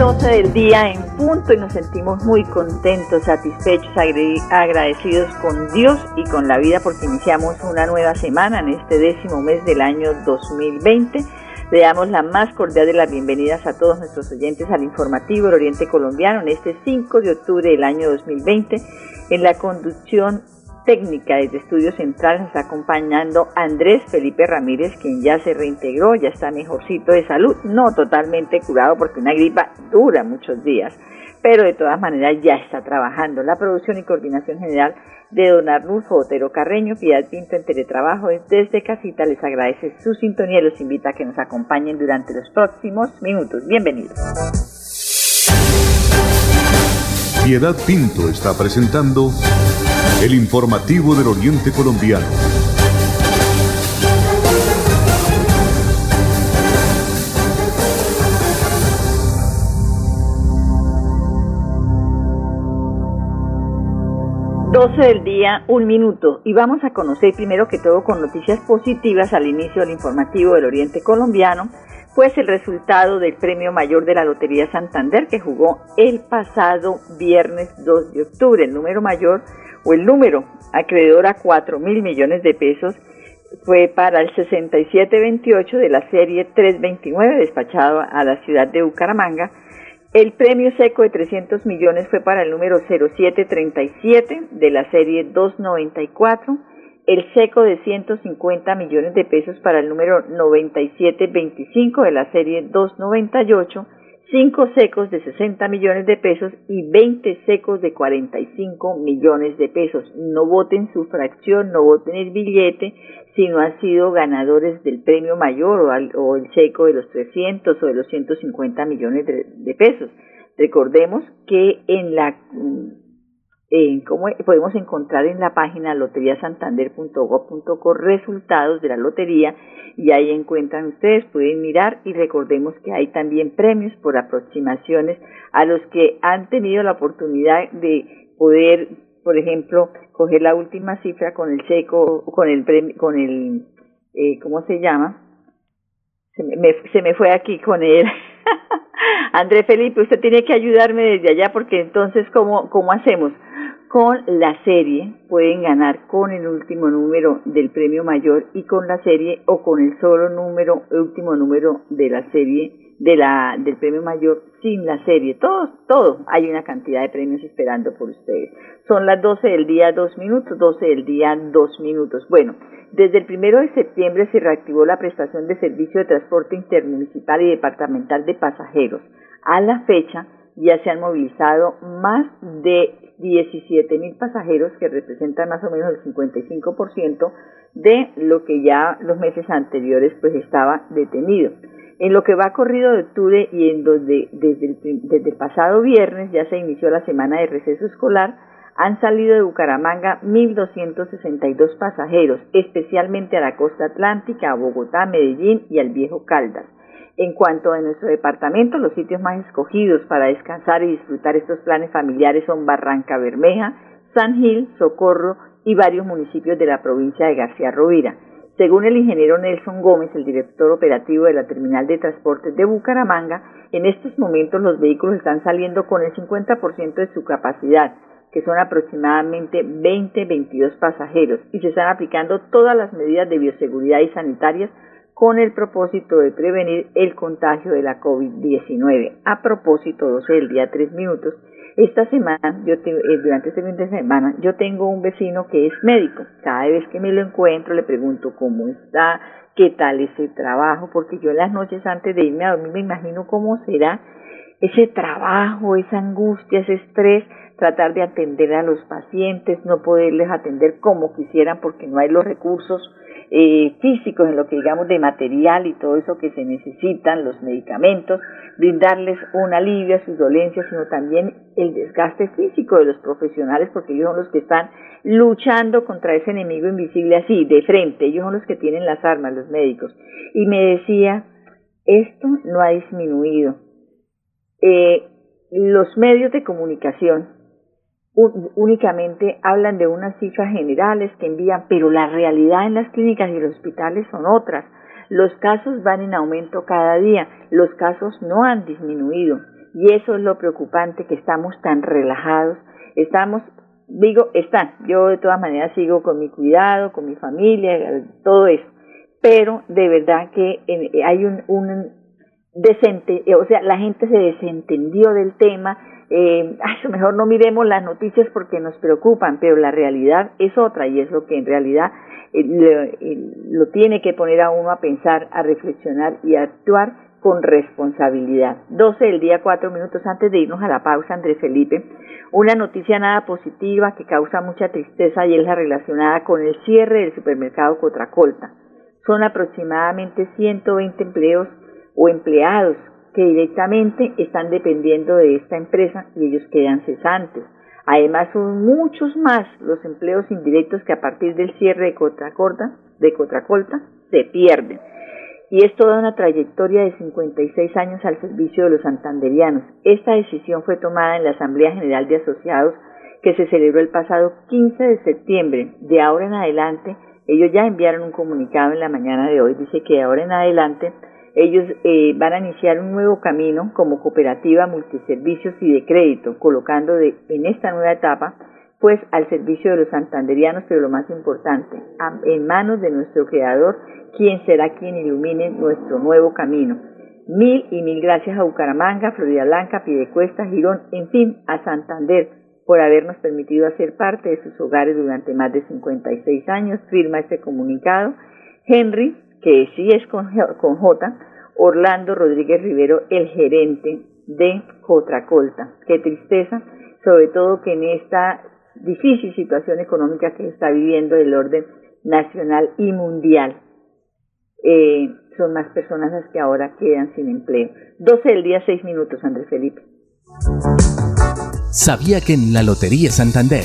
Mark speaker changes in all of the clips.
Speaker 1: 12 del día en punto y nos sentimos muy contentos, satisfechos, agradecidos con Dios y con la vida porque iniciamos una nueva semana en este décimo mes del año 2020. Le damos la más cordial de las bienvenidas a todos nuestros oyentes al informativo del Oriente Colombiano en este 5 de octubre del año 2020 en la conducción técnica desde Estudios Centrales nos está acompañando Andrés Felipe Ramírez, quien ya se reintegró, ya está mejorcito de salud, no totalmente curado porque una gripa dura muchos días, pero de todas maneras ya está trabajando. La producción y coordinación general de don Arnulfo Otero Carreño, Piedad Pinto en Teletrabajo desde casita, les agradece su sintonía y los invita a que nos acompañen durante los próximos minutos. Bienvenidos.
Speaker 2: Piedad Pinto está presentando el informativo del Oriente Colombiano.
Speaker 1: Doce del día, un minuto. Y vamos a conocer primero que todo con noticias positivas al inicio del informativo del Oriente Colombiano pues el resultado del premio mayor de la Lotería Santander que jugó el pasado viernes 2 de octubre. El número mayor o el número acreedor a 4 mil millones de pesos fue para el 6728 de la serie 329 despachado a la ciudad de Bucaramanga. El premio seco de 300 millones fue para el número 0737 de la serie 294 el seco de 150 millones de pesos para el número 9725 de la serie 298, 5 secos de 60 millones de pesos y 20 secos de 45 millones de pesos. No voten su fracción, no voten el billete, si no han sido ganadores del premio mayor o, el seco de los 300 o de los 150 millones de pesos. Recordemos que en la en cómo podemos encontrar en la página loteriasantander.gov.co resultados de la lotería y ahí encuentran ustedes, pueden mirar y recordemos que hay también premios por aproximaciones a los que han tenido la oportunidad de poder, por ejemplo, coger la última cifra con el seco, con el premio, con el, eh, ¿cómo se llama? Se me, se me fue aquí con él. André Felipe, usted tiene que ayudarme desde allá porque entonces, ¿cómo, cómo hacemos? Con la serie pueden ganar con el último número del premio mayor y con la serie o con el solo número, último número de la serie de la, del premio mayor sin la serie. Todo, todo. Hay una cantidad de premios esperando por ustedes. Son las 12 del día, dos minutos, 12 del día, dos minutos. Bueno, desde el primero de septiembre se reactivó la prestación de servicio de transporte intermunicipal y departamental de pasajeros. A la fecha, ya se han movilizado más de 17 mil pasajeros que representan más o menos el 55% de lo que ya los meses anteriores pues estaba detenido. En lo que va corrido de octubre y en donde desde el, desde el pasado viernes ya se inició la semana de receso escolar, han salido de Bucaramanga 1.262 pasajeros, especialmente a la costa atlántica, a Bogotá, Medellín y al Viejo Caldas. En cuanto a nuestro departamento, los sitios más escogidos para descansar y disfrutar estos planes familiares son Barranca Bermeja, San Gil, Socorro y varios municipios de la provincia de García Rovira. Según el ingeniero Nelson Gómez, el director operativo de la Terminal de Transportes de Bucaramanga, en estos momentos los vehículos están saliendo con el 50% de su capacidad, que son aproximadamente 20-22 pasajeros, y se están aplicando todas las medidas de bioseguridad y sanitarias con el propósito de prevenir el contagio de la COVID-19. A propósito, 12 del día, 3 minutos, esta semana, yo eh, durante este fin de semana, yo tengo un vecino que es médico. Cada vez que me lo encuentro le pregunto cómo está, qué tal ese trabajo, porque yo en las noches antes de irme a dormir me imagino cómo será ese trabajo, esa angustia, ese estrés, tratar de atender a los pacientes, no poderles atender como quisieran porque no hay los recursos eh, físicos en lo que digamos de material y todo eso que se necesitan, los medicamentos, brindarles un alivio a sus dolencias, sino también el desgaste físico de los profesionales porque ellos son los que están luchando contra ese enemigo invisible así, de frente, ellos son los que tienen las armas, los médicos. Y me decía, esto no ha disminuido. Eh, los medios de comunicación únicamente hablan de unas cifras generales que envían, pero la realidad en las clínicas y los hospitales son otras. Los casos van en aumento cada día, los casos no han disminuido y eso es lo preocupante que estamos tan relajados, estamos, digo, están, yo de todas maneras sigo con mi cuidado, con mi familia, todo eso, pero de verdad que hay un, un decente, o sea, la gente se desentendió del tema, eh, ay, mejor no miremos las noticias porque nos preocupan, pero la realidad es otra y es lo que en realidad eh, eh, lo tiene que poner a uno a pensar, a reflexionar y a actuar con responsabilidad. 12 del día, cuatro minutos antes de irnos a la pausa, Andrés Felipe, una noticia nada positiva que causa mucha tristeza y es la relacionada con el cierre del supermercado Cotracolta. Son aproximadamente 120 empleos o empleados que directamente están dependiendo de esta empresa y ellos quedan cesantes. Además, son muchos más los empleos indirectos que a partir del cierre de Cotracolta, de Cotracolta se pierden. Y es toda una trayectoria de 56 años al servicio de los santanderianos. Esta decisión fue tomada en la Asamblea General de Asociados que se celebró el pasado 15 de septiembre. De ahora en adelante, ellos ya enviaron un comunicado en la mañana de hoy, dice que de ahora en adelante ellos eh, van a iniciar un nuevo camino como cooperativa multiservicios y de crédito, colocando de, en esta nueva etapa pues al servicio de los santanderianos, pero lo más importante, en manos de nuestro Creador, quien será quien ilumine nuestro nuevo camino. Mil y mil gracias a Bucaramanga, Florida Blanca, Piedecuesta, Girón, en fin, a Santander, por habernos permitido hacer parte de sus hogares durante más de 56 años. Firma este comunicado. Henry, que sí es con, con J, Orlando Rodríguez Rivero, el gerente de Cotracolta. Qué tristeza, sobre todo que en esta difícil situación económica que está viviendo el orden nacional y mundial, eh, son más personas las que ahora quedan sin empleo. 12 del día, 6 minutos, Andrés Felipe.
Speaker 3: ¿Sabía que en la Lotería Santander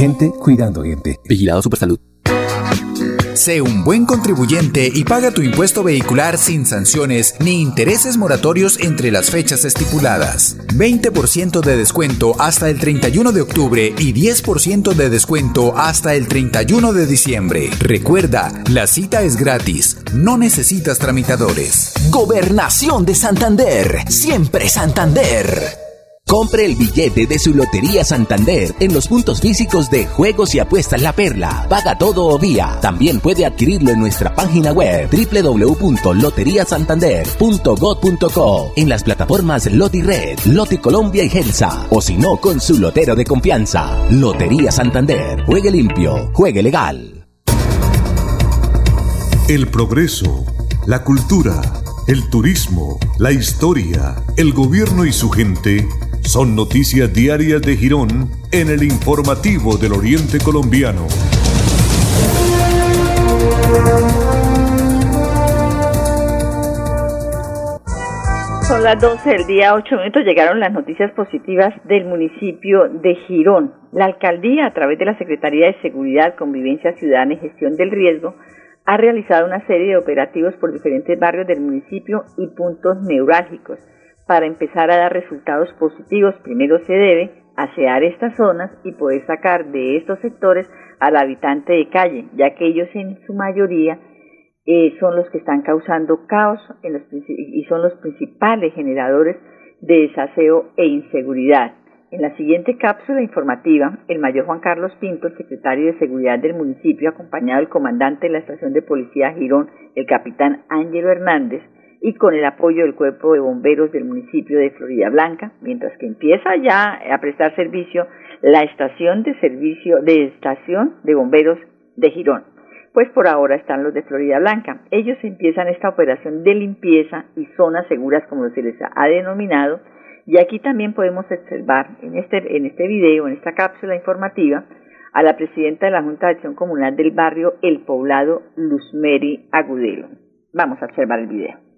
Speaker 3: Gente cuidando gente. Vigilado Supersalud.
Speaker 4: Sé un buen contribuyente y paga tu impuesto vehicular sin sanciones ni intereses moratorios entre las fechas estipuladas. 20% de descuento hasta el 31 de octubre y 10% de descuento hasta el 31 de diciembre. Recuerda, la cita es gratis, no necesitas tramitadores.
Speaker 3: Gobernación de Santander, siempre Santander. Compre el billete de su Lotería Santander en los puntos físicos de Juegos y Apuestas La Perla. Paga todo o vía. También puede adquirirlo en nuestra página web www.loteriasantander.gov.co en las plataformas Loti Red, Loti Colombia y Gelsa o si no con su lotero de confianza. Lotería Santander. Juegue limpio, juegue legal.
Speaker 2: El progreso, la cultura, el turismo, la historia, el gobierno y su gente son noticias diarias de Girón en el informativo del Oriente Colombiano.
Speaker 1: Son las 12 del día, 8 minutos. Llegaron las noticias positivas del municipio de Girón. La alcaldía, a través de la Secretaría de Seguridad, Convivencia Ciudadana y Gestión del Riesgo, ha realizado una serie de operativos por diferentes barrios del municipio y puntos neurálgicos. Para empezar a dar resultados positivos, primero se debe asear estas zonas y poder sacar de estos sectores al habitante de calle, ya que ellos en su mayoría eh, son los que están causando caos y son los principales generadores de desaseo e inseguridad. En la siguiente cápsula informativa, el mayor Juan Carlos Pinto, el secretario de Seguridad del municipio, acompañado del comandante de la estación de policía Girón, el capitán Ángelo Hernández, y con el apoyo del cuerpo de bomberos del municipio de Florida Blanca, mientras que empieza ya a prestar servicio la estación de servicio de estación de bomberos de Girón pues por ahora están los de Florida Blanca. Ellos empiezan esta operación de limpieza y zonas seguras, como se les ha denominado, y aquí también podemos observar en este, en este video, en esta cápsula informativa, a la presidenta de la Junta de Acción Comunal del barrio El Poblado, Luzmeri Agudelo. Vamos a observar el video.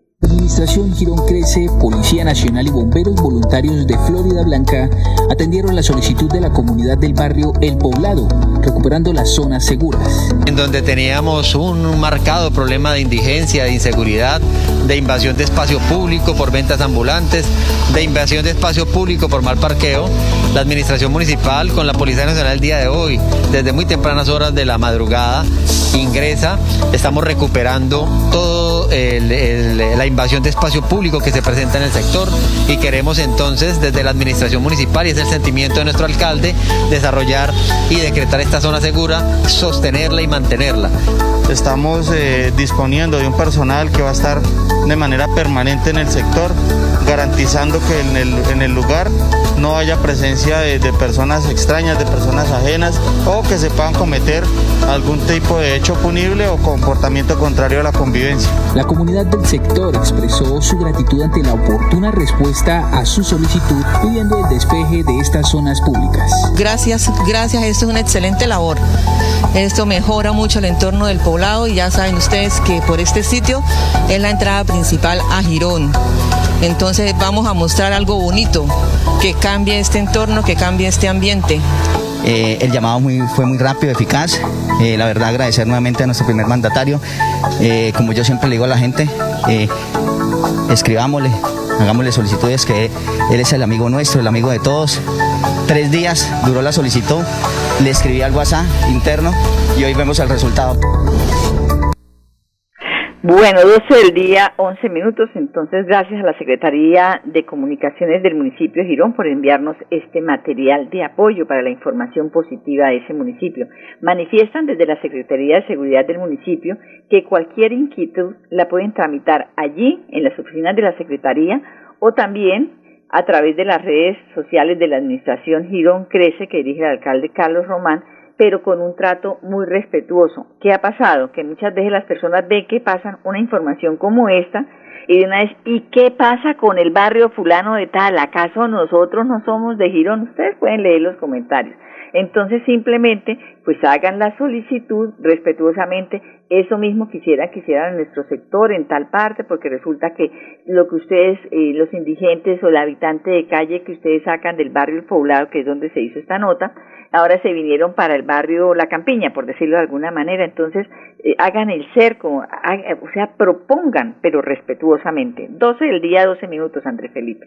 Speaker 5: Administración Girón Crece, Policía Nacional y bomberos voluntarios de Florida Blanca atendieron la solicitud de la comunidad del barrio El Poblado, recuperando las zonas seguras.
Speaker 6: En donde teníamos un marcado problema de indigencia, de inseguridad, de invasión de espacio público por ventas ambulantes, de invasión de espacio público por mal parqueo, la administración municipal con la Policía Nacional el día de hoy, desde muy tempranas horas de la madrugada, ingresa, estamos recuperando todo la invasión de espacio público que se presenta en el sector y queremos entonces desde la administración municipal y es el sentimiento de nuestro alcalde desarrollar y decretar esta zona segura, sostenerla y mantenerla.
Speaker 7: Estamos eh, disponiendo de un personal que va a estar de manera permanente en el sector, garantizando que en el, en el lugar no haya presencia de, de, personas extrañas, de personas ajenas o que se puedan cometer algún tipo de hecho punible o comportamiento contrario a la convivencia.
Speaker 5: La comunidad del sector expresó su gratitud ante la oportuna respuesta a su solicitud pidiendo el despeje de estas zonas públicas.
Speaker 8: Gracias, gracias, esto es una excelente labor. Esto mejora mucho el entorno del poblado y ya saben ustedes que por este sitio es la entrada principal a Girón. Entonces vamos a mostrar algo bonito, que cambie este entorno, que cambie este ambiente.
Speaker 9: Eh, el llamado fue muy rápido, eficaz. Eh, la verdad agradecer nuevamente a nuestro primer mandatario. Eh, como yo siempre le digo a la gente, escribámosle, hagámosle solicitudes que él es el amigo nuestro, el amigo de todos. Tres días duró la solicitud, le escribí al WhatsApp interno y hoy vemos el resultado.
Speaker 1: Bueno, 12 del día, 11 minutos. Entonces, gracias a la Secretaría de Comunicaciones del municipio de Girón por enviarnos este material de apoyo para la información positiva de ese municipio. Manifiestan desde la Secretaría de Seguridad del municipio que cualquier inquietud la pueden tramitar allí, en las oficinas de la Secretaría, o también a través de las redes sociales de la Administración Girón Crece, que dirige el alcalde Carlos Román, pero con un trato muy respetuoso. ¿Qué ha pasado? Que muchas veces las personas ven que pasan una información como esta y de una vez, ¿y qué pasa con el barrio fulano de tal? ¿Acaso nosotros no somos de Girón? Ustedes pueden leer los comentarios. Entonces simplemente pues hagan la solicitud respetuosamente, eso mismo quisiera que hicieran en nuestro sector, en tal parte, porque resulta que lo que ustedes, eh, los indigentes o el habitante de calle que ustedes sacan del barrio El Poblado, que es donde se hizo esta nota, ahora se vinieron para el barrio La Campiña, por decirlo de alguna manera, entonces eh, hagan el cerco, o sea, propongan, pero respetuosamente. 12 del día, 12 minutos, Andrés Felipe.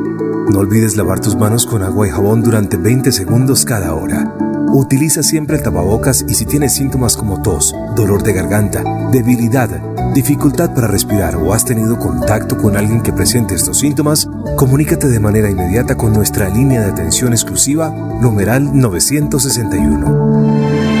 Speaker 10: no olvides lavar tus manos con agua y jabón durante 20 segundos cada hora. Utiliza siempre el tapabocas y si tienes síntomas como tos, dolor de garganta, debilidad, dificultad para respirar o has tenido contacto con alguien que presente estos síntomas, comunícate de manera inmediata con nuestra línea de atención exclusiva, numeral 961.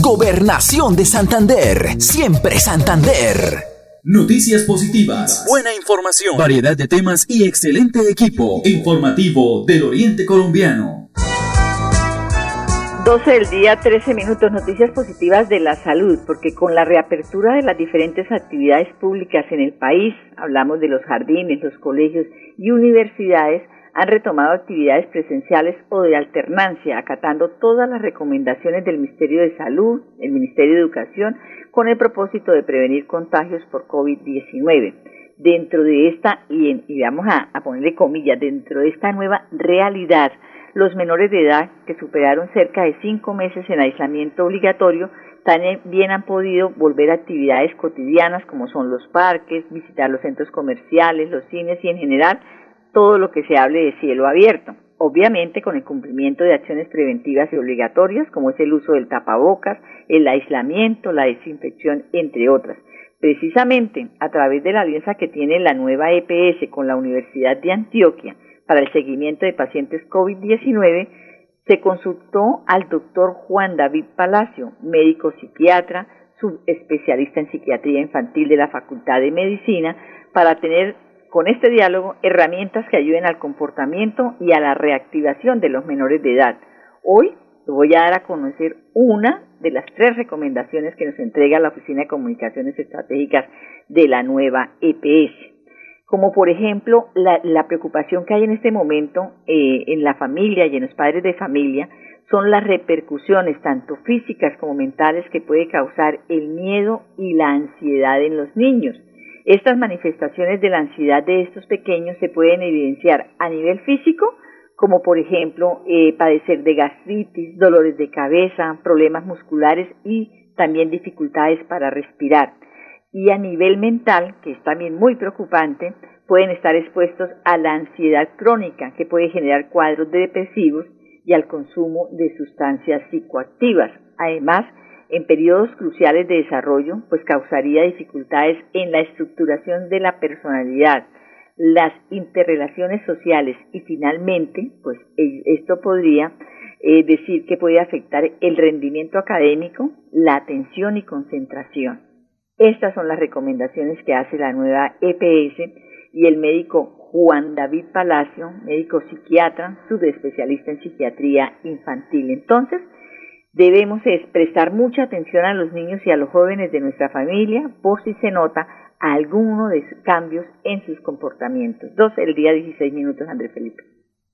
Speaker 11: Gobernación de Santander. Siempre Santander.
Speaker 12: Noticias positivas, buena información, variedad de temas y excelente equipo. Informativo del Oriente Colombiano.
Speaker 1: 12 del día, 13 minutos, noticias positivas de la salud, porque con la reapertura de las diferentes actividades públicas en el país, hablamos de los jardines, los colegios y universidades, han retomado actividades presenciales o de alternancia, acatando todas las recomendaciones del Ministerio de Salud, el Ministerio de Educación, con el propósito de prevenir contagios por COVID-19. Dentro de esta, y, vamos a, ponerle comillas, dentro de esta nueva realidad, los menores de edad que superaron cerca de cinco meses en aislamiento obligatorio también han podido volver a actividades cotidianas como son los parques, visitar los centros comerciales, los cines y en general todo lo que se hable de cielo abierto, obviamente con el cumplimiento de acciones preventivas y obligatorias como es el uso del tapabocas, el aislamiento, la desinfección, entre otras. Precisamente a través de la alianza que tiene la nueva EPS con la Universidad de Antioquia para el seguimiento de pacientes COVID-19, se consultó al doctor Juan David Palacio, médico psiquiatra, subespecialista en psiquiatría infantil de la Facultad de Medicina, para tener con este diálogo herramientas que ayuden al comportamiento y a la reactivación de los menores de edad. Hoy voy a dar a conocer una de las tres recomendaciones que nos entrega la Oficina de Comunicaciones Estratégicas de la nueva EPS. Como por ejemplo la, preocupación que hay en este momento eh, en la familia y en los padres de familia son las repercusiones tanto físicas como mentales que puede causar el miedo y la ansiedad en los niños. Estas manifestaciones de la ansiedad de estos pequeños se pueden evidenciar a nivel físico, como por ejemplo eh, padecer de gastritis, dolores de cabeza, problemas musculares y también dificultades para respirar. Y a nivel mental, que es también muy preocupante, pueden estar expuestos a la ansiedad crónica, que puede generar cuadros depresivos y al consumo de sustancias psicoactivas. Además, en periodos cruciales de desarrollo, pues causaría dificultades en la estructuración de la personalidad, las interrelaciones sociales y finalmente, pues e, esto podría eh, decir que puede afectar el rendimiento académico, la atención y concentración. Estas son las recomendaciones que hace la nueva EPS y el médico Juan David Palacio, médico psiquiatra, subespecialista en psiquiatría infantil. Entonces, Debemos prestar mucha atención a los niños y a los jóvenes de nuestra familia por si se nota alguno de sus cambios en sus comportamientos. 12 el día 16 minutos, André Felipe.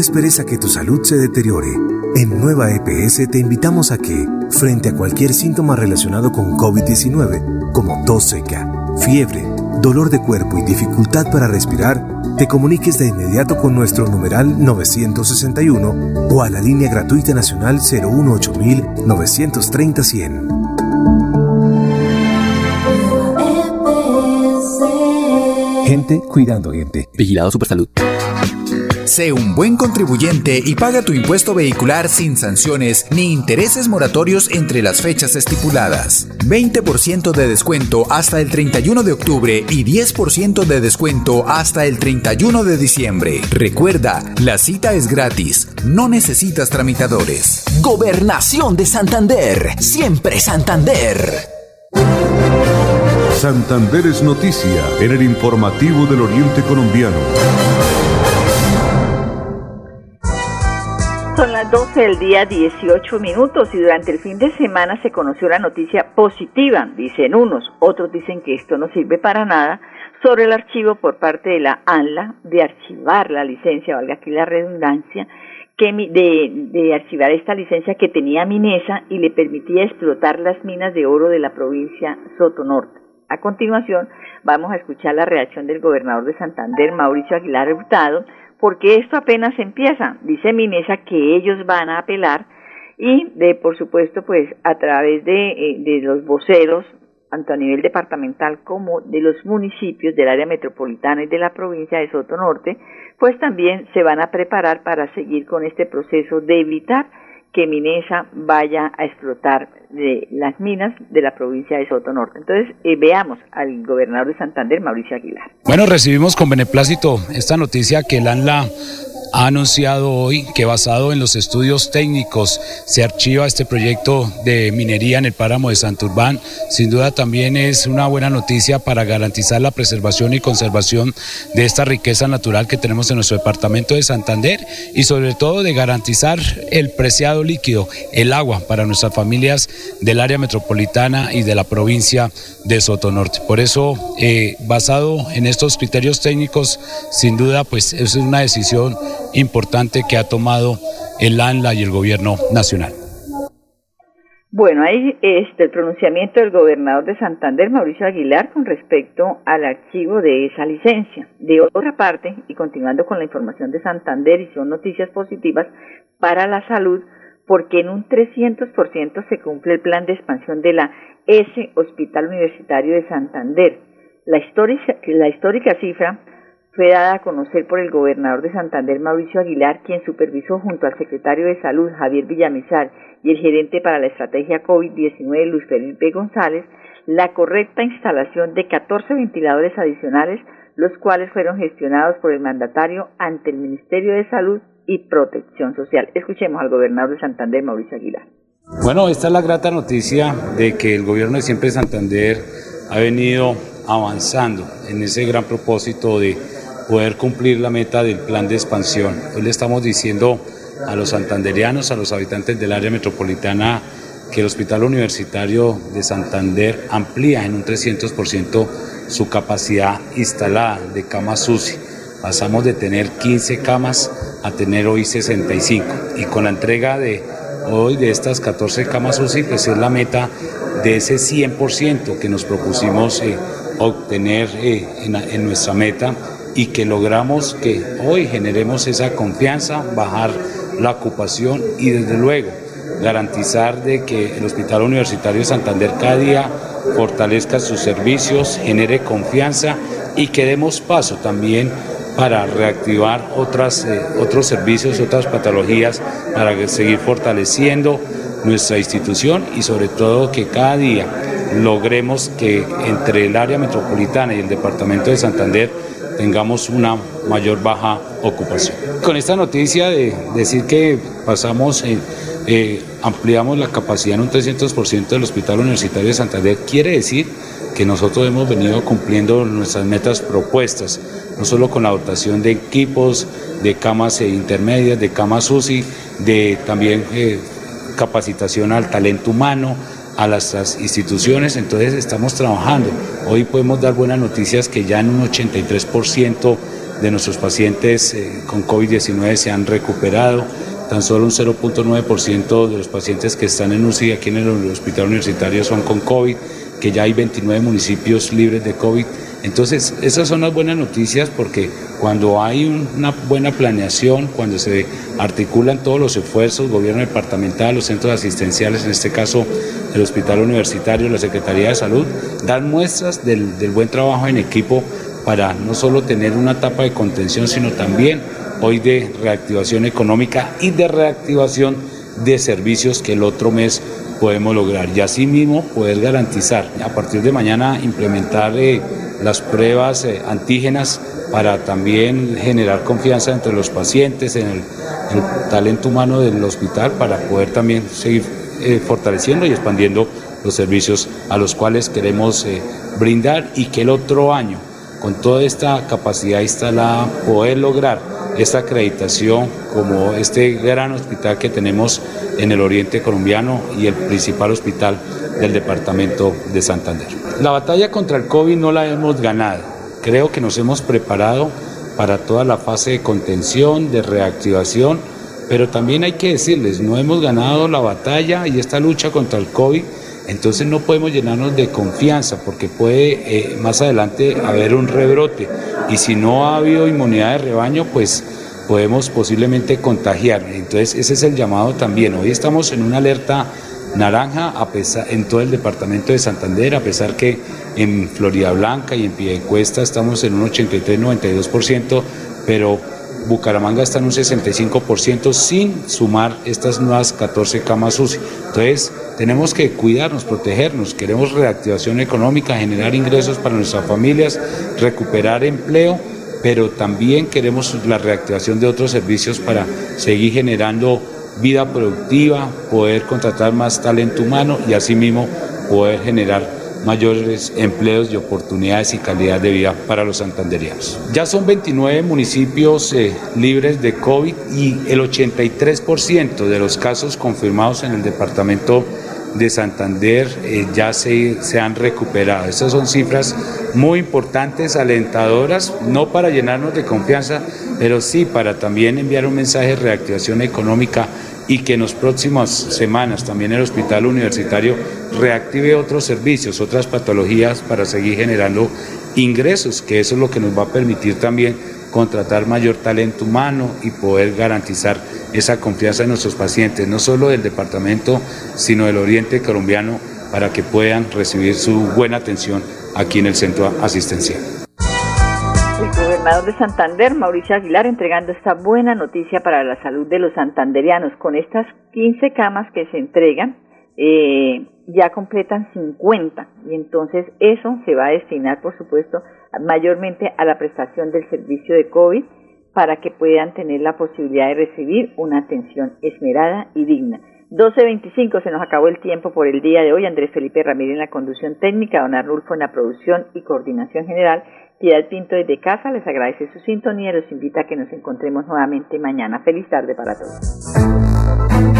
Speaker 10: No esperes a que tu salud se deteriore. En Nueva EPS te invitamos a que, frente a cualquier síntoma relacionado con COVID-19, como tos seca, fiebre, dolor de cuerpo y dificultad para respirar, te comuniques de inmediato con nuestro numeral 961 o a la línea gratuita nacional 018 930 100. Gente cuidando gente.
Speaker 3: Vigilado Supersalud.
Speaker 4: Sé un buen contribuyente y paga tu impuesto vehicular sin sanciones ni intereses moratorios entre las fechas estipuladas. 20% de descuento hasta el 31 de octubre y 10% de descuento hasta el 31 de diciembre. Recuerda, la cita es gratis, no necesitas tramitadores.
Speaker 11: Gobernación de Santander, siempre Santander.
Speaker 2: Santander es noticia en el informativo del Oriente Colombiano.
Speaker 1: 12 del día 18 minutos y durante el fin de semana se conoció la noticia positiva, dicen unos, otros dicen que esto no sirve para nada, sobre el archivo por parte de la ANLA de archivar la licencia, valga aquí la redundancia, que, de, archivar esta licencia que tenía Minesa y le permitía explotar las minas de oro de la provincia Sotonorte. A continuación, vamos a escuchar la reacción del gobernador de Santander, Mauricio Aguilar Hurtado, porque esto apenas empieza. Dice Minesa que ellos van a apelar y de por supuesto pues a través de, eh, de los voceros tanto a nivel departamental como de los municipios del área metropolitana y de la provincia de Soto Norte, pues también se van a preparar para seguir con este proceso de evitar que Minesa vaya a explotar de las minas de la provincia de Soto Norte. Entonces, eh, veamos al gobernador de Santander, Mauricio Aguilar.
Speaker 13: Bueno, recibimos con beneplácito esta noticia que el ANLA ha anunciado hoy que basado en los estudios técnicos se archiva este proyecto de minería en el páramo de Santurbán. Sin duda también es una buena noticia para garantizar la preservación y conservación de esta riqueza natural que tenemos en nuestro departamento de Santander y sobre todo de garantizar el preciado líquido, el agua para nuestras familias del área metropolitana y de la provincia de Sotonorte. Por eso, eh, basado en estos criterios técnicos, sin duda, pues es una decisión importante que ha tomado el ANLA y el gobierno nacional.
Speaker 1: Bueno, ahí este el pronunciamiento del gobernador de Santander, Mauricio Aguilar, con respecto al archivo de esa licencia. De otra parte, y continuando con la información de Santander, y son noticias positivas para la salud, porque en un 300% se cumple el plan de expansión de la S Hospital Universitario de Santander. La histórica, la histórica cifra fue dada a conocer por el gobernador de Santander, Mauricio Aguilar, quien supervisó junto al secretario de Salud, Javier Villamizar, y el gerente para la estrategia COVID-19, Luis Felipe González, la correcta instalación de 14 ventiladores adicionales, los cuales fueron gestionados por el mandatario ante el Ministerio de Salud y Protección Social. Escuchemos al gobernador de Santander, Mauricio Aguilar.
Speaker 13: Bueno, esta es la grata noticia de que el gobierno de Siempre Santander ha venido avanzando en ese gran propósito de poder cumplir la meta del plan de expansión. Hoy le estamos diciendo a los santanderianos, a los habitantes del área metropolitana, que el Hospital Universitario de Santander amplía en un 300% su capacidad instalada de camas UCI. Pasamos de tener 15 camas a tener hoy 65 y con la entrega de hoy de estas 14 camas UCI, pues es la meta de ese 100% que nos propusimos eh, obtener eh, en nuestra meta y que logramos que hoy generemos esa confianza, bajar la ocupación y desde luego garantizar de que el Hospital Universitario de Santander cada día fortalezca sus servicios, genere confianza y que demos paso también para reactivar otras, eh, otros servicios, otras patologías, para seguir fortaleciendo nuestra institución y sobre todo que cada día logremos que entre el área metropolitana y el departamento de Santander tengamos una mayor baja ocupación. Con esta noticia de decir que pasamos, eh, ampliamos la capacidad en un 300% del Hospital Universitario de Santander, quiere decir que nosotros hemos venido cumpliendo nuestras metas propuestas, no solo con la dotación de equipos, de camas intermedias, de camas UCI, de también eh, capacitación al talento humano, a las, instituciones, entonces estamos trabajando. Hoy podemos dar buenas noticias que ya en un 83% de nuestros pacientes eh, con COVID-19 se han recuperado, tan solo un 0.9% de los pacientes que están en UCI aquí en el hospital universitario son con COVID, que ya hay 29 municipios libres de COVID. Entonces, esas son las buenas noticias porque cuando hay una buena planeación, cuando se articulan todos los esfuerzos, gobierno departamental, los centros asistenciales, en este caso el Hospital Universitario, la Secretaría de Salud, dan muestras del, buen trabajo en equipo para no solo tener una etapa de contención, sino también hoy de reactivación económica y de reactivación de servicios que el otro mes podemos lograr. Y asimismo poder garantizar a partir de mañana implementar eh, las pruebas eh, antígenas para también generar confianza entre los pacientes, en el, talento humano del hospital, para poder también seguir eh, fortaleciendo y expandiendo los servicios a los cuales queremos brindar y que el otro año, con toda esta capacidad instalada, poder lograr esta acreditación como este gran hospital que tenemos en el oriente colombiano y el principal hospital del departamento de Santander. La batalla contra el COVID no la hemos ganado. Creo que nos hemos preparado para toda la fase de contención, de reactivación, pero también hay que decirles, no hemos ganado la batalla y esta lucha contra el COVID entonces no podemos llenarnos de confianza porque puede eh, más adelante haber un rebrote y si no ha habido inmunidad de rebaño, pues podemos posiblemente contagiar. Entonces ese es el llamado también. Hoy estamos en una alerta naranja en todo el departamento de Santander, a pesar que en Florida Blanca y en Piedecuesta estamos en un 83-92%, pero Bucaramanga está en un 65% sin sumar estas nuevas 14 camas UCI. Entonces, tenemos que cuidarnos, protegernos, queremos reactivación económica, generar ingresos para nuestras familias, recuperar empleo, pero también queremos la reactivación de otros servicios para seguir generando vida productiva, poder contratar más talento humano y asimismo poder generar mayores empleos y oportunidades y calidad de vida para los santanderianos. Ya son 29 municipios eh, libres de COVID y el 83% de los casos confirmados en el departamento de Santander eh, ya se, se, han recuperado. Estas son cifras muy importantes, alentadoras, no para llenarnos de confianza, pero sí para también enviar un mensaje de reactivación económica y que en las próximas semanas también el hospital universitario reactive otros servicios, otras patologías para seguir generando ingresos, que eso es lo que nos va a permitir también contratar mayor talento humano y poder garantizar esa confianza en nuestros pacientes, no solo del departamento, sino del oriente colombiano, para que puedan recibir su buena atención aquí en el centro asistencial
Speaker 1: gobernador de Santander, Mauricio Aguilar, entregando esta buena noticia para la salud de los santanderianos. Con estas 15 camas que se entregan, eh, ya completan 50 y entonces eso se va a destinar, por supuesto, mayormente a la prestación del servicio de COVID para que puedan tener la posibilidad de recibir una atención esmerada y digna. 12.25 se nos acabó el tiempo por el día de hoy. Andrés Felipe Ramírez en la conducción técnica, Don Arnulfo en la producción y coordinación general Piedad Pinto desde casa les agradece su sintonía y los invita a que nos encontremos nuevamente mañana. Feliz tarde para todos.